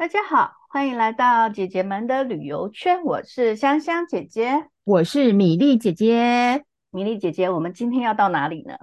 大家好，欢迎来到姐姐们的旅游圈。我是香香姐姐，我是米粒姐姐。米粒姐姐，我们今天要到哪里呢？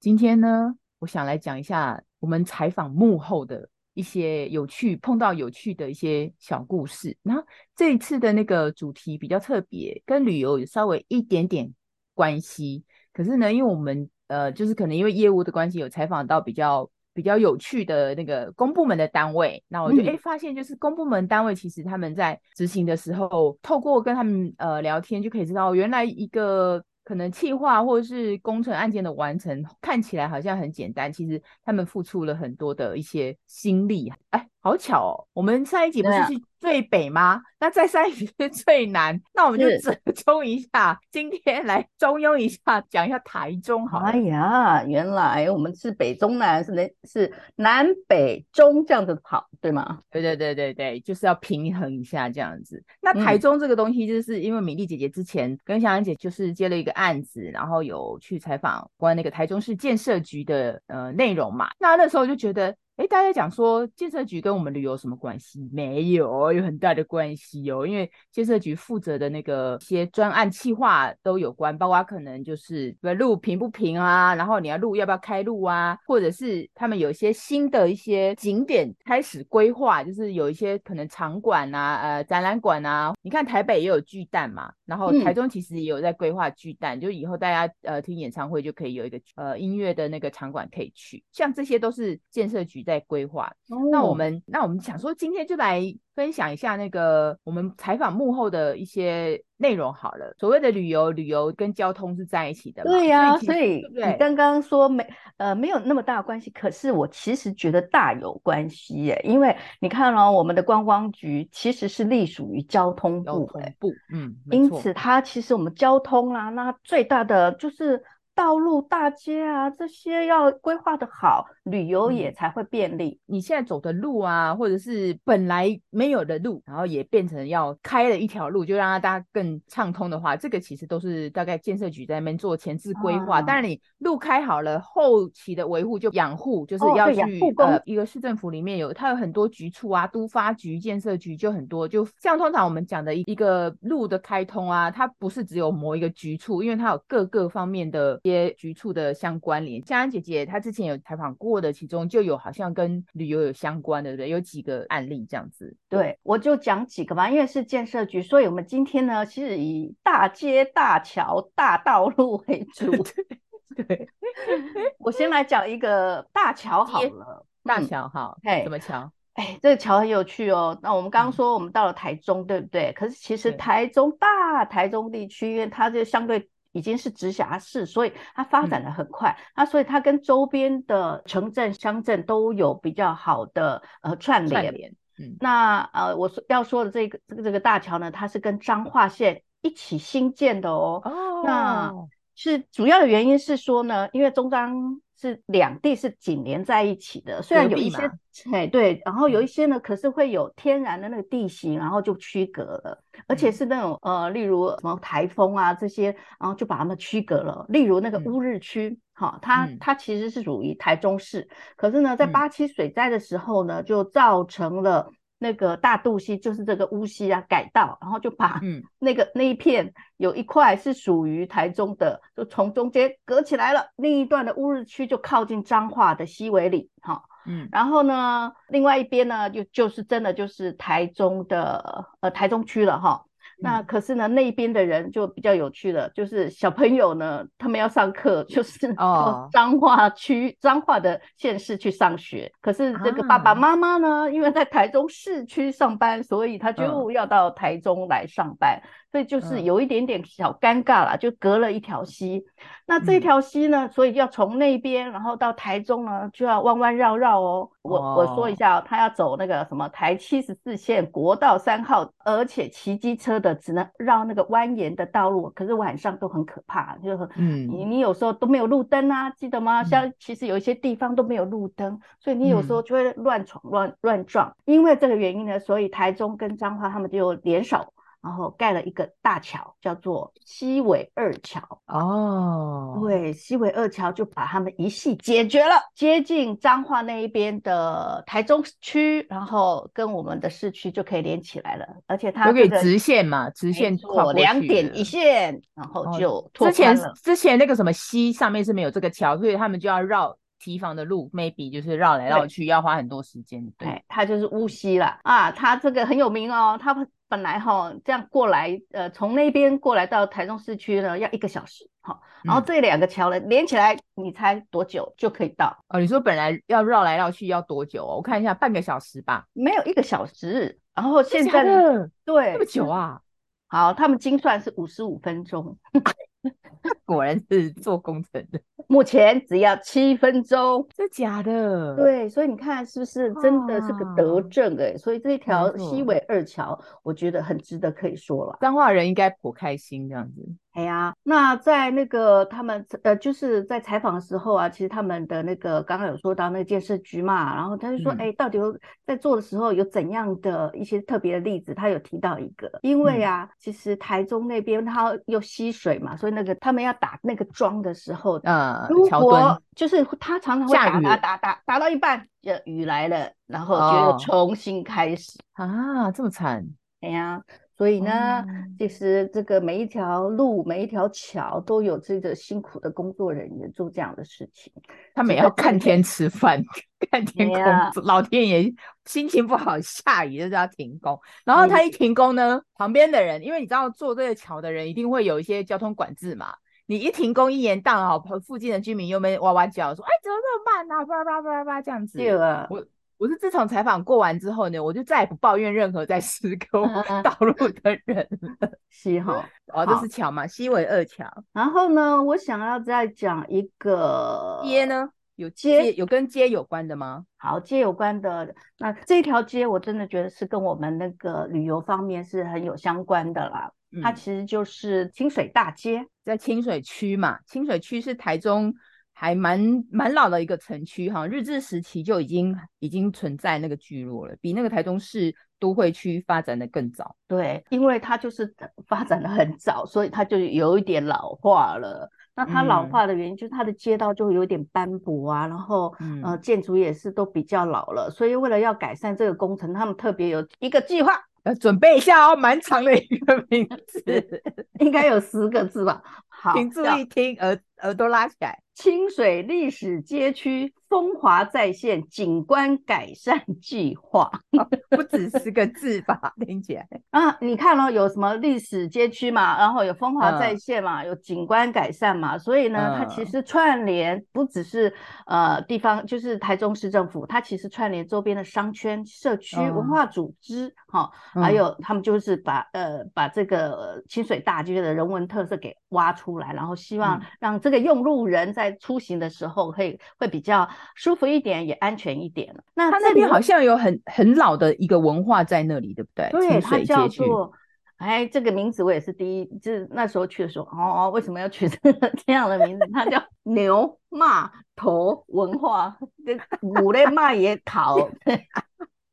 今天呢，我想来讲一下我们采访幕后的一些有趣、碰到有趣的一些小故事。然后这一次的那个主题比较特别，跟旅游有稍微一点点关系。可是呢，因为我们呃，就是可能因为业务的关系，有采访到比较。比较有趣的那个公部门的单位，那我就哎、嗯、发现，就是公部门单位其实他们在执行的时候，透过跟他们呃聊天，就可以知道原来一个可能企划或者是工程案件的完成，看起来好像很简单，其实他们付出了很多的一些心力。哎，好巧哦，我们上一集不是去最北吗？那再上一集是最南，那我们就折中一下，今天来中庸一下，讲一下台中好。哎呀，原来我们是北中南，是南是南北中这样子跑，对吗？对对对对对，就是要平衡一下这样子。那台中这个东西，就是因为米粒姐姐之前跟香香姐就是接了一个案子，然后有去采访关于那个台中市建设局的呃内容嘛，那那时候就觉得。哎，大家讲说建设局跟我们旅游有什么关系？没有，有很大的关系哦。因为建设局负责的那个一些专案企划都有关，包括可能就是路平不平啊，然后你要路要不要开路啊，或者是他们有一些新的一些景点开始规划，就是有一些可能场馆啊、呃展览馆啊。你看台北也有巨蛋嘛，然后台中其实也有在规划巨蛋，嗯、就以后大家呃听演唱会就可以有一个呃音乐的那个场馆可以去，像这些都是建设局在规划，那我们那我们想说，今天就来分享一下那个我们采访幕后的一些内容好了。所谓的旅游，旅游跟交通是在一起的嘛，对呀、啊。所以你刚刚说没呃没有那么大关系，可是我其实觉得大有关系耶。因为你看哦，我们的观光局其实是隶属于交通部，部嗯，因此它其实我们交通啊，那最大的就是。道路、大街啊，这些要规划的好，旅游也才会便利。嗯。你现在走的路啊，或者是本来没有的路，然后也变成要开了一条路，就让大家更畅通的话，这个其实都是大概建设局在那边做前置规划。当、啊、然，你路开好了，后期的维护就养护，就是要去、哦、呃一个市政府里面有它有很多局处啊，都发局、建设局就很多。就像通常我们讲的一个路的开通啊，它不是只有某一个局处，因为它有各个方面的。些局处的相关联，香安姐姐她之前有采访过的，其中就有好像跟旅游有相关的，对不对？有几个案例这样子。对，我就讲几个吧，因为是建设局，所以我们今天呢，其实以大街、大桥、大道路为主。对，对我先来讲一个大桥好了。大桥好，哎、嗯，什么桥？哎，这个桥很有趣哦。那我们刚刚说我们到了台中，嗯、对不对？可是其实台中大台中地区，因为它就相对。已经是直辖市，所以它发展的很快。那、嗯啊、所以它跟周边的城镇、乡镇都有比较好的呃串联。串联。嗯，那呃，我要说的这个这个这个大桥呢，它是跟彰化县一起新建的哦。哦。那是主要的原因是说呢，因为中彰。是两地是紧连在一起的，虽然有一些哎对，然后有一些呢，可是会有天然的那个地形，然后就区隔了，而且是那种呃，例如什么台风啊这些，然后就把它们区隔了。例如那个乌日区，哈、嗯，它它其实是属于台中市，可是呢，在八七水灾的时候呢，就造成了。那个大肚溪就是这个乌溪啊，改道，然后就把 那个、嗯、那一片有一块是属于台中的，就从中间隔起来了。另一段的乌日区就靠近彰化的西尾里，哈，嗯，然后呢，另外一边呢，就就是真的就是台中的呃台中区了，哈。那可是呢，那边的人就比较有趣了，就是小朋友呢，他们要上课，就是到彰化区、彰化的县市去上学。可是这个爸爸妈妈呢，因为在台中市区上班，所以他就要到台中来上班。所以就是有一点点小尴尬啦，就隔了一条溪。那这条溪呢，所以要从那边，然后到台中呢，就要弯弯绕绕哦。我我说一下，他要走那个什么台七十四线国道三号，而且骑机车的只能绕那个蜿蜒的道路，可是晚上都很可怕，就嗯，你你有时候都没有路灯啊，记得吗？像其实有一些地方都没有路灯，所以你有时候就会乱闯乱乱撞。因为这个原因呢，所以台中跟彰化他们就联手。然后盖了一个大桥，叫做西尾二桥。哦，对，西尾二桥就把他们一系解决了，接近彰化那一边的台中区，然后跟我们的市区就可以连起来了。而且它可以直线嘛，直线跨两点一线，然后就。之前之前那个什么西上面是没有这个桥，所以他们就要绕。堤防的路，maybe 就是绕来绕去，要花很多时间。对，它就是乌溪了啊，它这个很有名哦。它本来哈这样过来，呃，从那边过来到台中市区呢，要一个小时。好，然后这两个桥呢连起来，你猜多久就可以到？哦，你说本来要绕来绕去要多久？哦我看一下，半个小时吧。没有一个小时，然后现在对这么久啊？好，他们精算是五十五分钟。果然是做工程的，目前只要七分钟，这假的？对，所以你看是不是真的是个德政哎、欸？所以这一条西尾二桥，我觉得很值得可以说了。彰化人应该颇开心这样子。哎呀，那在那个他们呃，就是在采访的时候啊，其实他们的那个刚刚有说到那个建设局嘛，然后他就说，哎、嗯，到底有在做的时候有怎样的一些特别的例子？他有提到一个，因为啊，嗯、其实台中那边它又溪水嘛，所以那个他们要打那个桩的时候，呃，如果就是他常常会打打打打打到一半，就雨来了，然后就又重新开始、哦、啊，这么惨？哎呀。所以呢，其实这个每一条路、每一条桥都有这个辛苦的工作人员做这样的事情。他们也要看天吃饭，看天空。老天爷心情不好，下雨就是要停工。然后他一停工呢，旁边的人，因为你知道做这个桥的人一定会有一些交通管制嘛。你一停工一延宕，好，附近的居民又没哇哇叫说：“哎，怎么这么慢啊？”叭叭叭叭这样子。对啊，我。我是自从采访过完之后呢，我就再也不抱怨任何在施工道路的人了。西哈，哦，这是桥嘛，西尾二桥。然后呢，我想要再讲一个街呢，有街有跟街有关的吗？好，街有关的，那这条街我真的觉得是跟我们那个旅游方面是很有相关的啦。嗯、它其实就是清水大街，在清水区嘛，清水区是台中。还蛮蛮老的一个城区哈，日治时期就已经已经存在那个聚落了，比那个台中市都会区发展的更早。对，因为它就是发展的很早，所以它就有一点老化了。那它老化的原因就是它的街道就有点斑驳啊，然后、嗯、呃建筑也是都比较老了，所以为了要改善这个工程，他们特别有一个计划，呃，准备一下哦，蛮长的一个名字，应该有十个字吧。好，请注意听，耳耳朵拉起来。清水历史街区风华再现景观改善计划，不止十个字吧？听起来。啊，你看咯，有什么历史街区嘛，然后有风华再现嘛，嗯、有景观改善嘛，所以呢，它其实串联不只是呃地方，就是台中市政府，它其实串联周边的商圈、社区、文化组织，哈、嗯，还有他们就是把呃把这个清水大街的人文特色给挖出来，然后希望让这个用路人在在出行的时候，会会比较舒服一点，也安全一点。那他那边好像有很很老的一个文化在那里，对不对？对，它叫做哎，这个名字我也是第一，就是那时候去的时候，哦，为什么要取这样的名字？它叫牛骂头文化，五类骂也考。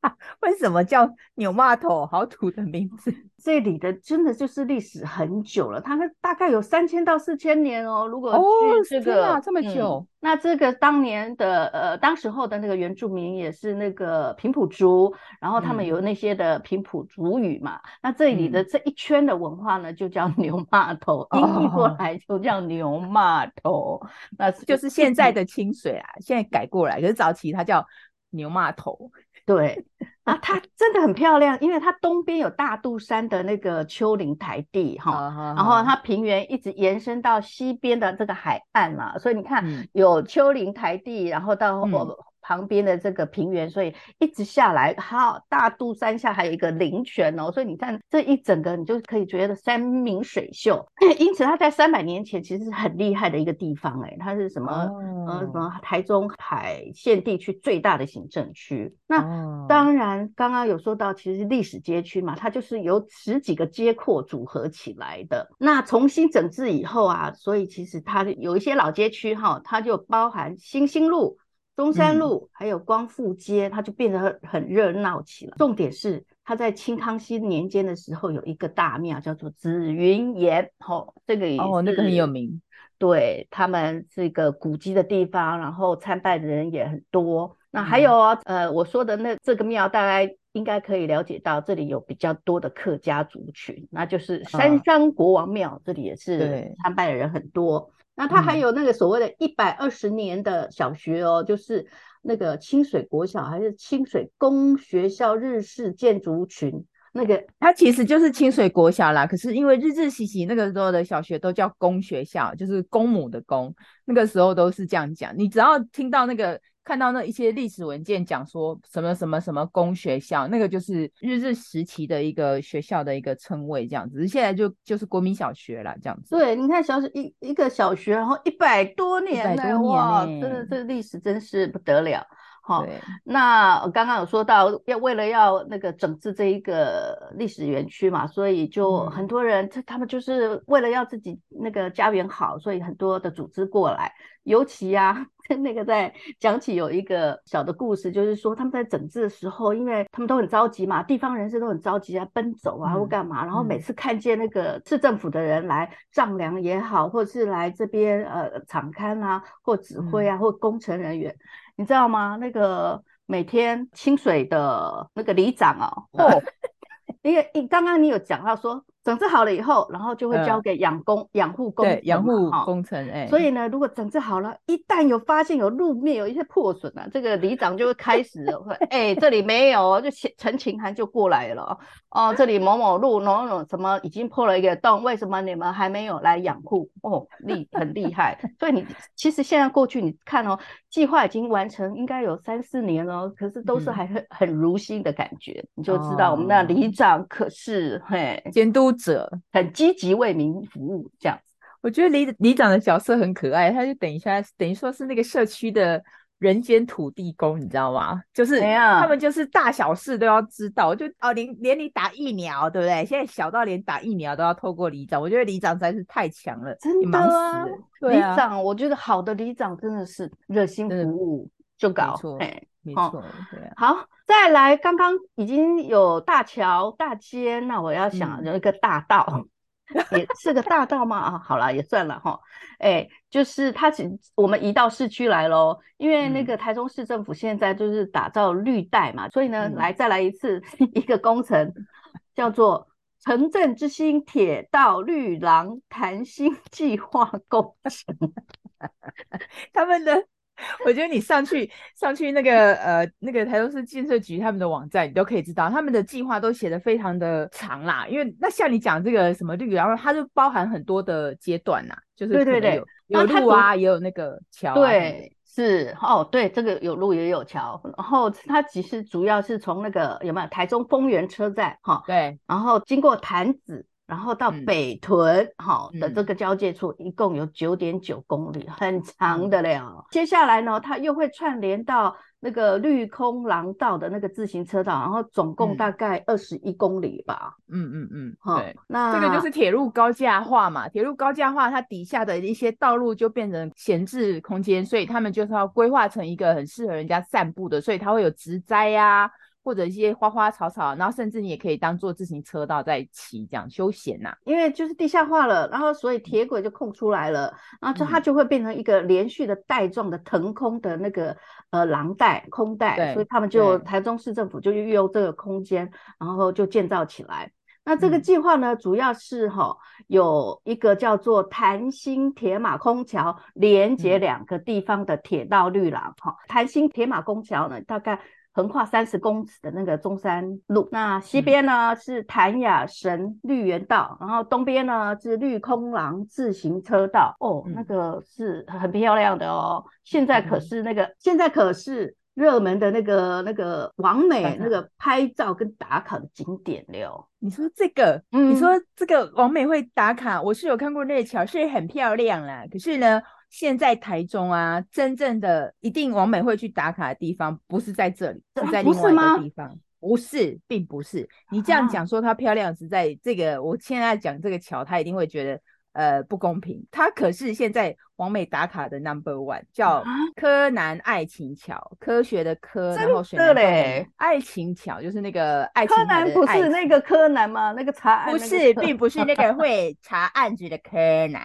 为什么叫牛骂头？好土的名字。这里的真的就是历史很久了，它大概有三千到四千年哦。如果去这个、哦、这么久、嗯，那这个当年的呃，当时候的那个原住民也是那个平埔族，然后他们有那些的平埔族语嘛。嗯、那这里的这一圈的文化呢，就叫牛骂头，音译过来就叫牛骂头。哦、那就是现在的清水啊，现在改过来，可是早期它叫牛骂头。对啊，它真的很漂亮，因为它东边有大肚山的那个丘陵台地哈，然后它。平原一直延伸到西边的这个海岸嘛，所以你看有丘陵台地，然后到我。旁边的这个平原，所以一直下来，好，大肚山下还有一个灵泉哦，所以你看这一整个，你就可以觉得山明水秀。因此，它在三百年前其实是很厉害的一个地方，哎，它是什么？嗯、呃，什么台中海线地区最大的行政区。那当然，刚刚有说到，其实历史街区嘛，它就是由十几个街廓组合起来的。那重新整治以后啊，所以其实它有一些老街区哈，它就包含新兴路。中山路还有光复街，它就变得很很热闹起来。重点是它在清康熙年间的时候有一个大庙叫做紫云岩，吼，这个也哦，那个很有名。对，他们是一个古迹的地方，然后参拜的人也很多。那还有啊，嗯、呃，我说的那这个庙，大概应该可以了解到，这里有比较多的客家族群，那就是三山国王庙，嗯、这里也是参拜的人很多。那它还有那个所谓的一百二十年的小学哦，嗯、就是那个清水国小还是清水公学校日式建筑群。那个它其实就是清水国小啦，可是因为日治时期那个时候的小学都叫公学校，就是公母的公，那个时候都是这样讲。你只要听到那个看到那一些历史文件讲说什么什么什么公学校，那个就是日治时期的一个学校的一个称谓，这样子。现在就就是国民小学了，这样子。对，你看小学一一个小学，然后一百多年了，哇，真的这个历史真是不得了。好，对那我刚刚有说到要为了要那个整治这一个历史园区嘛，所以就很多人他、嗯、他们就是为了要自己那个家园好，所以很多的组织过来。尤其呀、啊，那个在讲起有一个小的故事，就是说他们在整治的时候，因为他们都很着急嘛，地方人士都很着急啊，奔走啊或干嘛，嗯、然后每次看见那个市政府的人来丈量也好，或者是来这边呃场勘啊，或指挥啊，嗯、或工程人员。你知道吗？那个每天清水的那个里长哦，哦，因为你刚刚你有讲到说。整治好了以后，然后就会交给养工、养护工、养护工程。哎，所以呢，如果整治好了，一旦有发现有路面有一些破损啊，这个里长就会开始会，哎，这里没有，就陈情函就过来了。哦，这里某某路某某什么已经破了一个洞，为什么你们还没有来养护？哦，厉很厉害。所以你其实现在过去你看哦，计划已经完成，应该有三四年了，可是都是还很很如新的感觉，嗯、你就知道我们那里长可是嘿监督。者很积极为民服务，这样子，我觉得里里长的角色很可爱，他就等一下等于说是那个社区的人间土地公，你知道吗？就是他们就是大小事都要知道，就哦连连你打疫苗，对不对？现在小到连打疫苗都要透过里长，我觉得里长实在是太强了，真的啊，忙死对啊，里长，我觉得好的里长真的是热心服务就搞，没错，对啊。好，再来，刚刚已经有大桥、大街，那我要想有一个大道，嗯、也是个大道吗？啊，好了，也算了哈。哎，就是它只我们移到市区来喽，因为那个台中市政府现在就是打造绿带嘛，嗯、所以呢，来再来一次一个工程，叫做城镇之星铁道绿廊谈心计划工程，他们的。我觉得你上去上去那个呃那个台中市建设局他们的网站，你都可以知道他们的计划都写得非常的长啦。因为那像你讲这个什么绿，然后它就包含很多的阶段呐，就是有对对对，有路啊，也有那个桥、啊。对，是哦，对，这个有路也有桥。然后它其实主要是从那个有没有台中丰原车站哈？哦、对，然后经过潭子。然后到北屯好的这个交界处，一共有九点九公里，很长的了。接下来呢，它又会串联到那个绿空廊道的那个自行车道，然后总共大概二十一公里吧。嗯嗯嗯，对，那这个就是铁路高架化嘛。铁路高架化，它底下的一些道路就变成闲置空间，所以他们就是要规划成一个很适合人家散步的，所以它会有植栽呀。或者一些花花草草，然后甚至你也可以当做自行车道在骑，这样休闲呐、啊。因为就是地下化了，然后所以铁轨就空出来了，然后就它就会变成一个连续的带状的腾空的那个呃廊带空带，所以他们就台中市政府就运用这个空间，然后就建造起来。那这个计划呢，嗯、主要是哈有一个叫做潭新铁马空桥，连接两个地方的铁道绿廊哈。潭新铁马空桥呢，大概。横跨三十公尺的那个中山路，那西边呢、嗯、是潭雅神绿园道，然后东边呢是绿空廊自行车道。哦，嗯、那个是很漂亮的哦。现在可是那个，嗯、现在可是热门的那个那个完美那个拍照跟打卡的景点了。你说这个，嗯、你说这个完美会打卡，我是有看过那个桥，是很漂亮啦。可是呢？现在台中啊，真正的一定王美会去打卡的地方，不是在这里，是在另外一个地方。不是，不是，并不是。你这样讲说她漂亮，是在这个。我现在讲这个桥，她一定会觉得呃不公平，她可是现在王美打卡的 number one，叫柯南爱情桥，科学的科，然后水南的爱情桥，就是那个爱情。柯南不是那个柯南吗？那个查案？不是，并不是那个会查案子的柯南。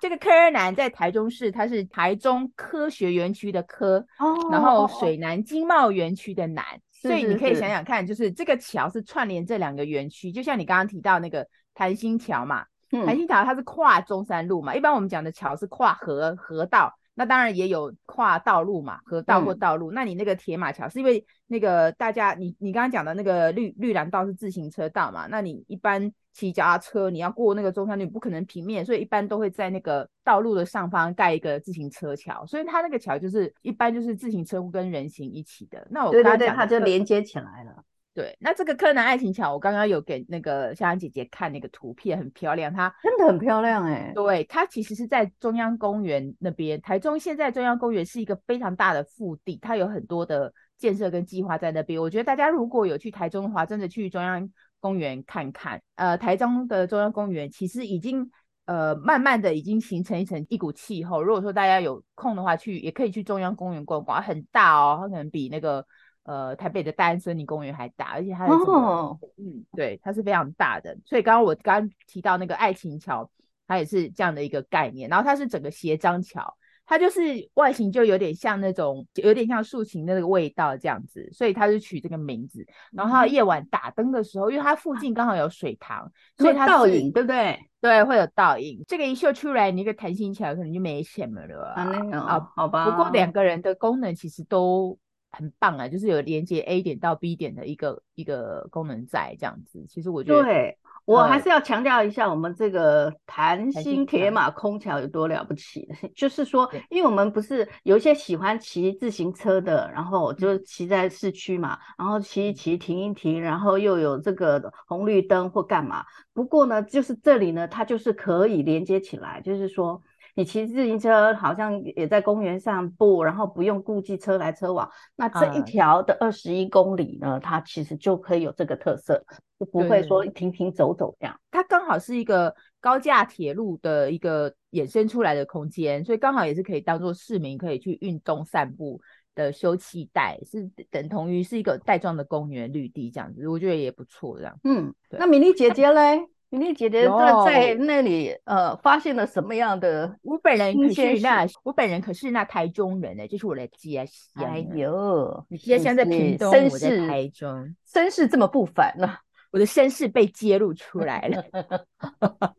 这个科南在台中市，它是台中科学园区的科，哦、然后水南经贸园区的南，是是是，所以你可以想想看，就是这个桥是串联这两个园区，就像你刚刚提到那个潭心桥嘛。潭心桥它是跨中山路嘛，一般我们讲的桥是跨河河道，那当然也有跨道路嘛，河道或道路。嗯、那你那个铁马桥是因为那个大家，你你刚刚讲的那个绿绿蓝道是自行车道嘛，那你一般骑脚踏车你要过那个中山路，不可能平面，所以一般都会在那个道路的上方盖一个自行车桥，所以它那个桥就是一般就是自行车跟人行一起的。那我刚刚讲对对对，它就连接起来了。对，那这个柯南爱情桥，我刚刚有给那个香香姐姐看那个图片，很漂亮，它真的很漂亮哎、欸。对，它其实是在中央公园那边，台中现在中央公园是一个非常大的腹地，它有很多的建设跟计划在那边。我觉得大家如果有去台中的话，真的去中央公园看看。呃，台中的中央公园其实已经呃慢慢的已经形成一层一股气候。如果说大家有空的话去，也可以去中央公园逛逛，很大哦，它可能比那个。呃，台北的大安森林公园还大，而且它的这个，oh. 嗯，对，它是非常大的。所以刚刚我刚刚提到那个爱情桥，它也是这样的一个概念。然后它是整个斜张桥，它就是外形就有点像那种，有点像竖琴的那个味道这样子，所以它是取这个名字。然后它夜晚打灯的时候，因为它附近刚好有水塘，所以它倒影，对不对？对，会有倒影。这个一秀出来，你一个潭心桥可能就没什么了啊。啊，好吧。不过两个人的功能其实都。很棒啊，就是有连接 A 点到 B 点的一个一个功能在这样子。其实我觉得，对，我还是要强调一下，我们这个弹心铁马空桥有多了不起。就是说，因为我们不是有一些喜欢骑自行车的，然后就骑在市区嘛，然后骑一骑停一停，然后又有这个红绿灯或干嘛。不过呢，就是这里呢，它就是可以连接起来，就是说。你骑自行车好像也在公园散步，然后不用顾忌车来车往，那这一条的二十一公里呢，嗯、它其实就可以有这个特色，就不会说停停走走这样。它刚好是一个高架铁路的一个衍生出来的空间，所以刚好也是可以当做市民可以去运动散步的休憩带，是等同于是一个带状的公园绿地这样子，我觉得也不错这样。嗯，那米莉姐姐嘞？米粒姐姐在在那里呃发现了什么样的？我本人可是那我本人可是那台中人呢、欸，就是我的家乡。哎呦，你家乡在屏东，我在台中，身世这么不凡呢、啊？我的身世被揭露出来了。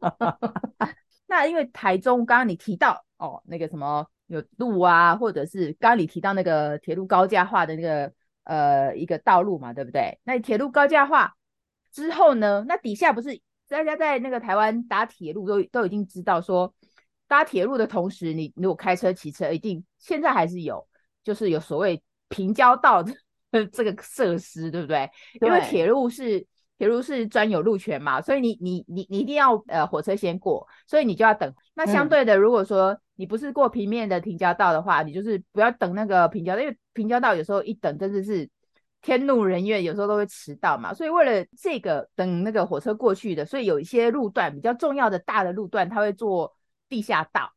那因为台中刚刚你提到哦，那个什么有路啊，或者是刚刚你提到那个铁路高架化的那个呃一个道路嘛，对不对？那铁路高架化之后呢，那底下不是？大家在那个台湾搭铁路都都已经知道说，搭铁路的同时，你如果开车骑车，一定现在还是有，就是有所谓平交道的 这个设施，对不对？对，因为铁路是铁路是专有路权嘛，所以你你你你一定要呃火车先过，所以你就要等。那相对的，如果说你不是过平面的平交道的话，嗯、你就是不要等那个平交道，因为平交道有时候一等真的是。天怒人怨，有时候都会迟到嘛，所以为了这个等那个火车过去的，所以有一些路段比较重要的大的路段，它会做地下道。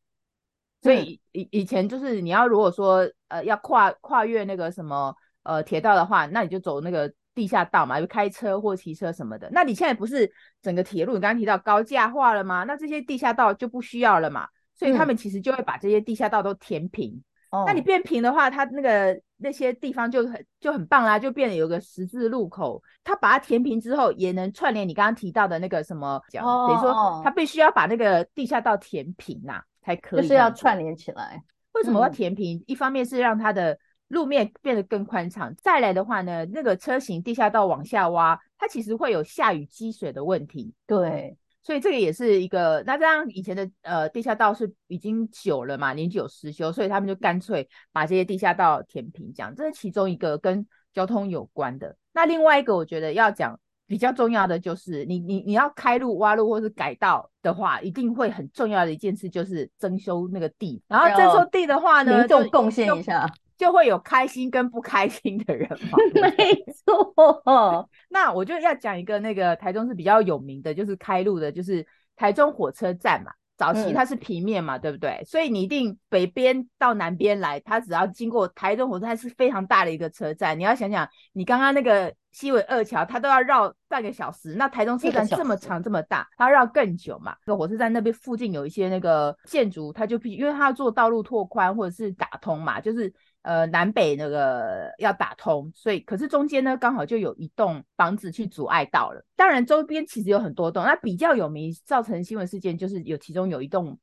所以以以前就是你要如果说呃要跨跨越那个什么呃铁道的话，那你就走那个地下道嘛，就开车或骑车什么的。那你现在不是整个铁路你刚刚提到高架化了吗？那这些地下道就不需要了嘛，所以他们其实就会把这些地下道都填平。嗯、那你变平的话，它那个。那些地方就很就很棒啦，就变得有个十字路口，它把它填平之后，也能串联你刚刚提到的那个什么讲，哦、等于说它必须要把那个地下道填平呐、啊，才可以，就是要串联起来。为什么要填平？嗯、一方面是让它的路面变得更宽敞，再来的话呢，那个车型地下道往下挖，它其实会有下雨积水的问题。对。所以这个也是一个，那这样以前的呃地下道是已经久了嘛，年久失修，所以他们就干脆把这些地下道填平，这样这是其中一个跟交通有关的。那另外一个我觉得要讲比较重要的就是，你你你要开路挖路或是改道的话，一定会很重要的一件事就是征收那个地，然后征收地的话呢，就贡献一下。就会有开心跟不开心的人嘛，没错。那我就要讲一个那个台中是比较有名的，就是开路的，就是台中火车站嘛。早期它是平面嘛，嗯、对不对？所以你一定北边到南边来，它只要经过台中火车站是非常大的一个车站。你要想想，你刚刚那个西尾二桥，它都要绕半个小时，那台中车站这么长这么大，它绕更久嘛。那火车站那边附近有一些那个建筑，它就必因为它要做道路拓宽或者是打通嘛，就是。呃，南北那个要打通，所以可是中间呢，刚好就有一栋房子去阻碍到了。当然，周边其实有很多栋，那比较有名造成新闻事件就是有其中有一栋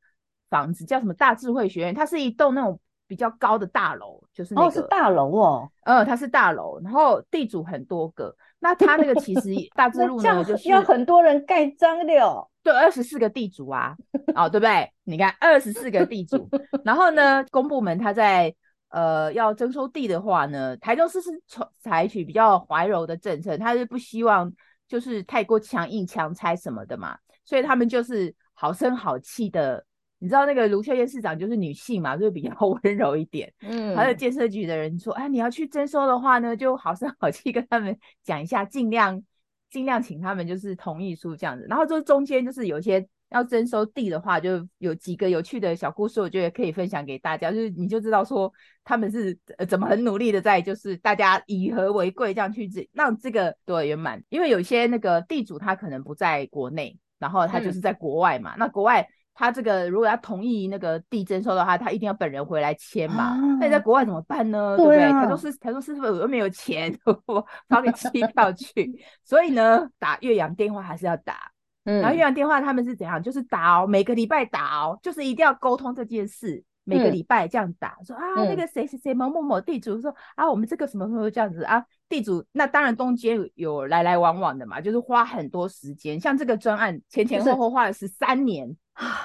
房子叫什么大智慧学院，它是一栋那种比较高的大楼，就是那个、哦，是大楼哦，呃，它是大楼，然后地主很多个，那它那个其实 大智路呢，就是要很多人盖章的哦，对，二十四个地主啊，哦，对不对？你看二十四个地主，然后呢，公部门它在。呃，要征收地的话呢，台中市是采采取比较怀柔的政策，他是不希望就是太过强硬强拆什么的嘛，所以他们就是好声好气的。你知道那个卢秀燕市长就是女性嘛，就比较 温柔一点。嗯，还有建设局的人说，哎，你要去征收的话呢，就好声好气跟他们讲一下，尽量尽量请他们就是同意书这样子。然后就中间就是有一些。要征收地的话，就有几个有趣的小故事，我觉得可以分享给大家。就是你就知道说他们是呃怎么很努力的在，就是大家以和为贵这样去让这个对圆满。因为有些那个地主他可能不在国内，然后他就是在国外嘛。嗯、那国外他这个如果要同意那个地征收的话，他一定要本人回来签嘛。那、啊、在国外怎么办呢？对，不对？台中市台中市是不是又没有钱，我发个机票去？所以呢，打越洋电话还是要打。然后越洋电话他们是怎样？就是打哦，每个礼拜打哦，就是一定要沟通这件事，每个礼拜这样打，嗯、说啊那个谁谁谁某某某地主说啊我们这个什么什么这样子啊，地主那当然中间有来来往往的嘛，就是花很多时间，像这个专案前前后后花了十三年啊，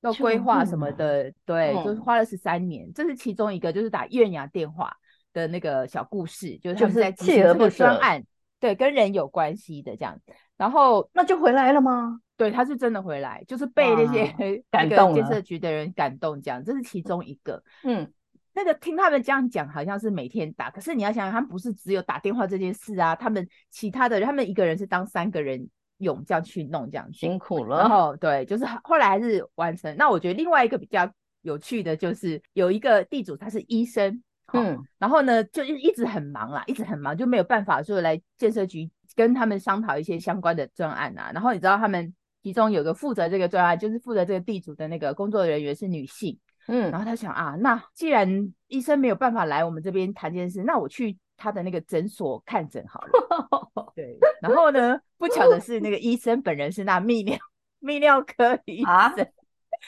要规划什么的，对，就是花了十三年，这是其中一个就是打越洋电话的那个小故事，就是他们在企鹅的专案，对，跟人有关系的这样子。然后那就回来了吗？对，他是真的回来，就是被那些 感动建设局的人感动，这样这是其中一个。嗯，那个听他们这样讲，好像是每天打，可是你要想想，他们不是只有打电话这件事啊，他们其他的，他们一个人是当三个人用这样去弄，这样辛苦了。然后对，就是后来还是完成。那我觉得另外一个比较有趣的就是有一个地主他是医生，嗯，然后呢就一一直很忙啦，一直很忙，就没有办法说来建设局。跟他们商讨一些相关的专案啊，然后你知道他们其中有个负责这个专案，就是负责这个地主的那个工作人员是女性，嗯，然后他想啊，那既然医生没有办法来我们这边谈这件事，那我去他的那个诊所看诊好了。对，然后呢，不巧的是那个医生本人是那泌尿泌尿科医生，啊、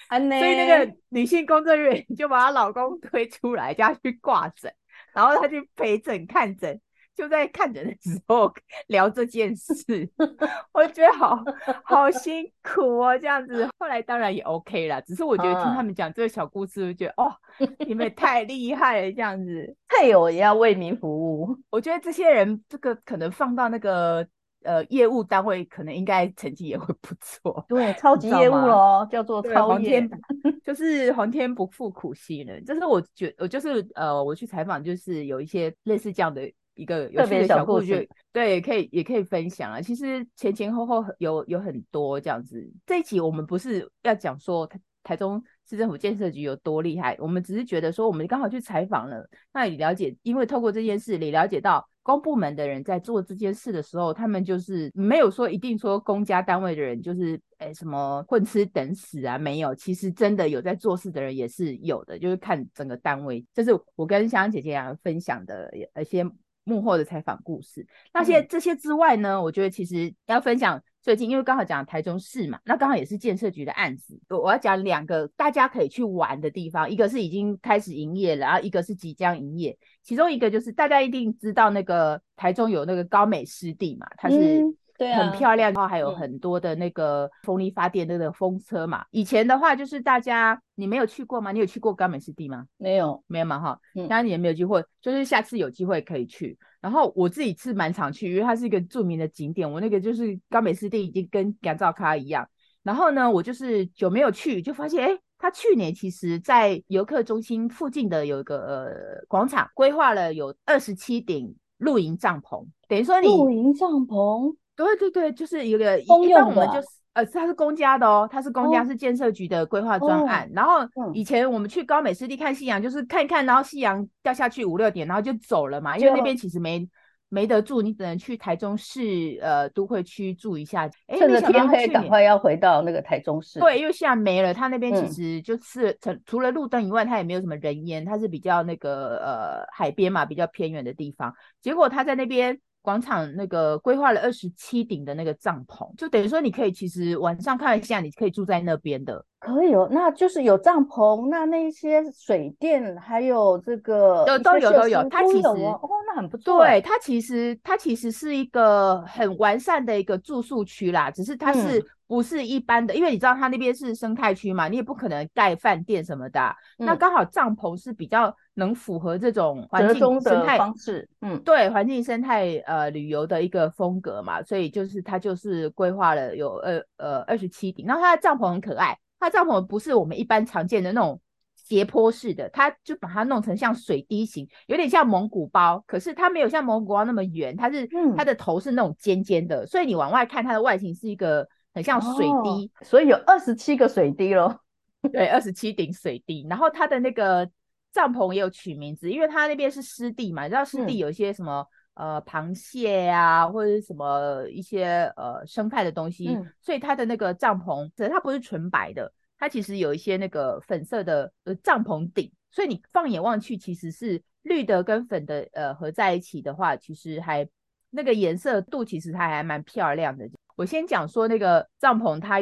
所以那个女性工作人员就把她老公推出来，叫她去挂诊，然后她去陪诊看诊。就在看诊的时候聊这件事，我觉得好好辛苦哦，这样子。后来当然也 OK 了，只是我觉得听他们讲这个小故事，我觉得哦，你们也太厉害了，这样子。配偶也要为民服务，我觉得这些人这个可能放到那个呃业务单位，可能应该成绩也会不错。对，超级业务哦，叫做超皇天，就是皇天不负苦心人。就是我觉我就是呃，我去采访，就是有一些类似这样的。一个有趣的小故事，对，可以也可以分享啊。其实前前后后有有很多这样子。这一集我们不是要讲说台台中市政府建设局有多厉害，我们只是觉得说我们刚好去采访了，那你了解，因为透过这件事，你了解到公部门的人在做这件事的时候，他们就是没有说一定说公家单位的人就是诶什么混吃等死啊，没有，其实真的有在做事的人也是有的，就是看整个单位。这是我跟香香姐姐啊分享的一些。幕后的采访故事，那些这些之外呢，我觉得其实要分享最近，因为刚好讲台中市嘛，那刚好也是建设局的案子，我要讲两个大家可以去玩的地方，一个是已经开始营业了，然后一个是即将营业。其中一个就是大家一定知道那个台中有那个高美湿地嘛，它是很漂亮，然后还有很多的那个风力发电的那个风车嘛。以前的话就是大家。你没有去过吗？你有去过高美湿地吗？没有，没有嘛哈。当然你也没有机会，就是下次有机会可以去。然后我自己是蛮常去，因为它是一个著名的景点。我那个就是高美湿地已经跟阳照卡一样。然后呢，我就是久没有去，就发现哎，他去年其实在游客中心附近的有一个呃广场，规划了有二十七顶露营帐篷，等于说你露营帐篷，对对对，就是一个公般我们就是呃，它是公家的哦，它是公家，哦、是建设局的规划专案。哦、然后以前我们去高美湿地看夕阳，就是看一看，然后夕阳掉下去五六点，然后就走了嘛，因为那边其实没没得住，你只能去台中市呃都会区住一下。哎，趁着天黑，赶快要回到那个台中市。对，因为现在没了，它那边其实就是除、嗯、除了路灯以外，它也没有什么人烟，它是比较那个呃海边嘛，比较偏远的地方。结果他在那边。广场那个规划了二十七顶的那个帐篷，就等于说你可以其实晚上看一下，你可以住在那边的。可以哦，那就是有帐篷，那那些水电还有这个都都有都有，它其实哦，那很不错。对，它其实它其实是一个很完善的一个住宿区啦，只是它是不是一般的，嗯、因为你知道它那边是生态区嘛，你也不可能盖饭店什么的、啊。嗯、那刚好帐篷是比较能符合这种环境生态方式，嗯，对，环境生态呃旅游的一个风格嘛，所以就是它就是规划了有二呃二十七顶，然后它的帐篷很可爱。它帐篷不是我们一般常见的那种斜坡式的，它就把它弄成像水滴形，有点像蒙古包，可是它没有像蒙古包那么圆，它是、嗯、它的头是那种尖尖的，所以你往外看它的外形是一个很像水滴，哦、所以有二十七个水滴咯。对，二十七顶水滴，然后它的那个帐篷也有取名字，因为它那边是湿地嘛，你知道湿地有一些什么、嗯、呃螃蟹呀、啊，或者是什么一些呃生态的东西，嗯、所以它的那个帐篷，它不是纯白的，它其实有一些那个粉色的呃帐篷顶，所以你放眼望去，其实是绿的跟粉的呃合在一起的话，其实还那个颜色度其实它还蛮漂亮的。我先讲说那个帐篷它。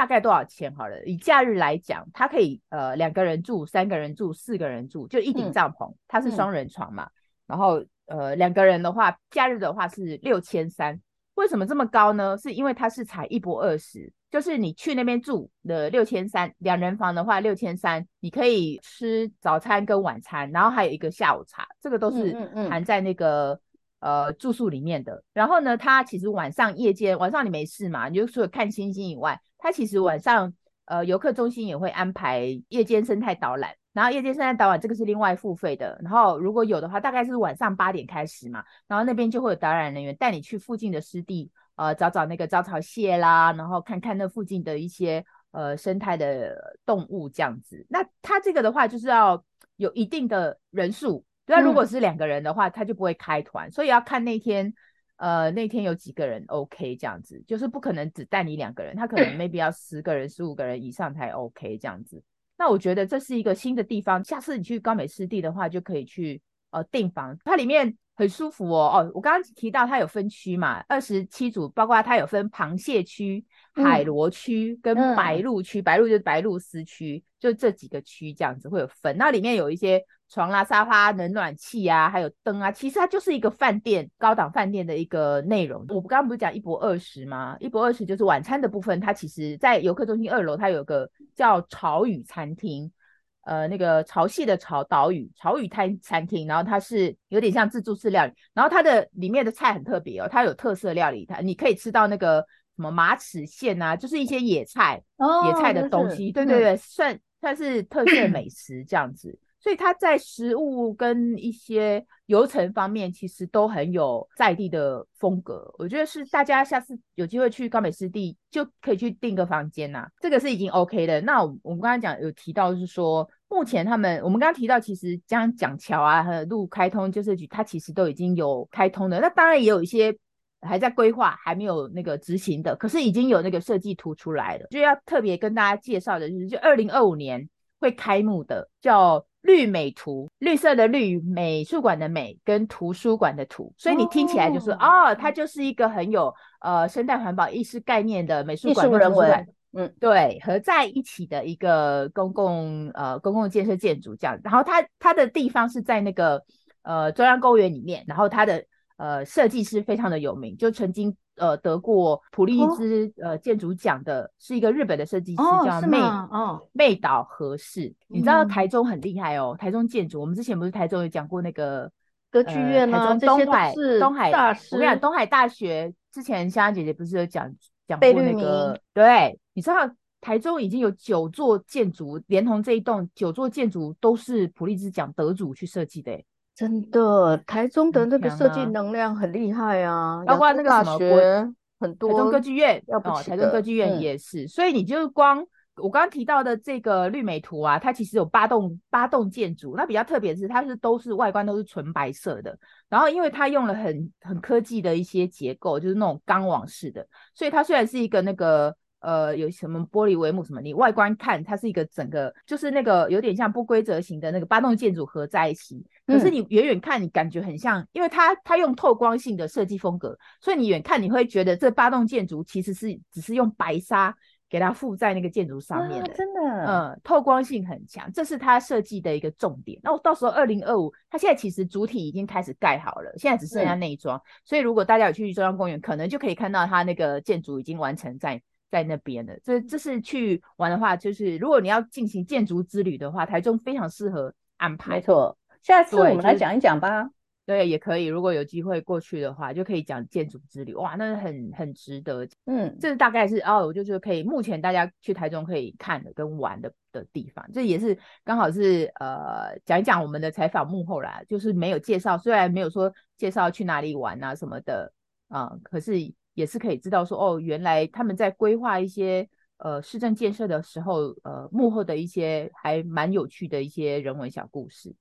大概多少钱？好了，以假日来讲，它可以呃两个人住、三个人住、四个人住，就一顶帐篷，嗯、它是双人床嘛。嗯、然后呃两个人的话，假日的话是六千三。为什么这么高呢？是因为它是采一波二十，就是你去那边住的六千三，两人房的话六千三，你可以吃早餐跟晚餐，然后还有一个下午茶，这个都是含在那个、呃住宿里面的。然后呢，它其实晚上夜间晚上你没事嘛，你就除了看星星以外。它其实晚上，呃，游客中心也会安排夜间生态导览，然后夜间生态导览这个是另外付费的，然后如果有的话，大概是晚上八点开始嘛，然后那边就会有导览人员带你去附近的湿地，呃，找找那个招潮蟹啦，然后看看那附近的一些呃生态的动物这样子。那它这个的话就是要有一定的人数，那如果是两个人的话，他就不会开团，嗯、所以要看那天。呃，那天有几个人 OK 这样子，就是不可能只带你两个人，他可能 maybe 要十个人、十五个人以上才 OK 这样子。那我觉得这是一个新的地方，下次你去高美湿地的话，就可以去呃订房，它里面很舒服哦。哦，我刚刚提到它有分区嘛，二十七组，包括它有分螃蟹区、海螺区跟白鹭区，嗯、白鹭就是白鹭鸶区，就这几个区这样子会有分。那里面有一些。床啦、沙发、冷暖气啊，还有灯啊，其实它就是一个饭店，高档饭店的一个内容。我刚刚不是讲一博二十吗？一博二十就是晚餐的部分，它其实在游客中心二楼，它有个叫潮语餐厅，呃，那个潮汐的潮岛屿潮语餐餐厅，然后它是有点像自助式料理，然后它的里面的菜很特别哦，它有特色料理，它你可以吃到那个什么马齿苋啊，就是一些野菜，哦、野菜的东西，对对对，嗯、算算是特色美食这样子。所以它在食物跟一些流程方面，其实都很有在地的风格。我觉得是大家下次有机会去高美湿地，就可以去订个房间呐、啊。这个是已经 OK 的。那我们刚才讲有提到，是说目前他们我们刚刚提到，其实将蒋桥啊和路开通，就是它其实都已经有开通的。那当然也有一些还在规划，还没有那个执行的，可是已经有那个设计图出来了。就要特别跟大家介绍的就是，就二零二五年会开幕的，叫。绿美图，绿色的绿，美术馆的美，跟图书馆的图，所以你听起来就是哦，哦，它就是一个很有呃生态环保意识概念的美术馆跟图书馆，嗯，对，合在一起的一个公共呃公共建设建筑这样。然后它它的地方是在那个呃中央公园里面，然后它的呃设计师非常的有名，就曾经。呃，得过普利兹呃建筑奖的是一个日本的设计师，哦、叫妹哦妹岛和世。嗯、你知道台中很厉害哦，台中建筑，我们之前不是台中有讲过那个歌剧院吗？呃、台中东海东海大师，我跟你讲，东海大学之前香香姐姐不是有讲讲过那个？对，你知道台中已经有九座建筑，连同这一栋九座建筑都是普利兹奖得主去设计的。真的，台中的那个设计能量很厉害啊，包括那个什么国很多。台中歌剧院哦，台中歌剧院也是，嗯、所以你就光我刚刚提到的这个绿美图啊，它其实有八栋八栋建筑，那比较特别是它是都是外观都是纯白色的，然后因为它用了很很科技的一些结构，就是那种钢网式的，所以它虽然是一个那个。呃，有什么玻璃帷幕什么？你外观看它是一个整个，就是那个有点像不规则型的那个八栋建筑合在一起。可是你远远看，你感觉很像，嗯、因为它它用透光性的设计风格，所以你远看你会觉得这八栋建筑其实是只是用白纱给它附在那个建筑上面的。真的，嗯，透光性很强，这是它设计的一个重点。那我到时候二零二五，它现在其实主体已经开始盖好了，现在只剩下内装。嗯、所以如果大家有去中央公园，可能就可以看到它那个建筑已经完成在。在那边的，这这是去玩的话，就是如果你要进行建筑之旅的话，台中非常适合安排。没错，下次我们来讲一讲吧。对，也可以。如果有机会过去的话，就可以讲建筑之旅。哇，那很很值得。嗯，这大概是哦，我就觉得可以。目前大家去台中可以看的跟玩的的地方，这也是刚好是呃讲一讲我们的采访幕后啦，就是没有介绍，虽然没有说介绍去哪里玩啊什么的啊，呃，可是。也是可以知道说哦，原来他们在规划一些呃市政建设的时候，呃幕后的一些还蛮有趣的一些人文小故事。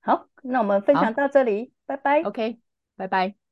好，那我们分享到这里，拜拜。OK，拜拜。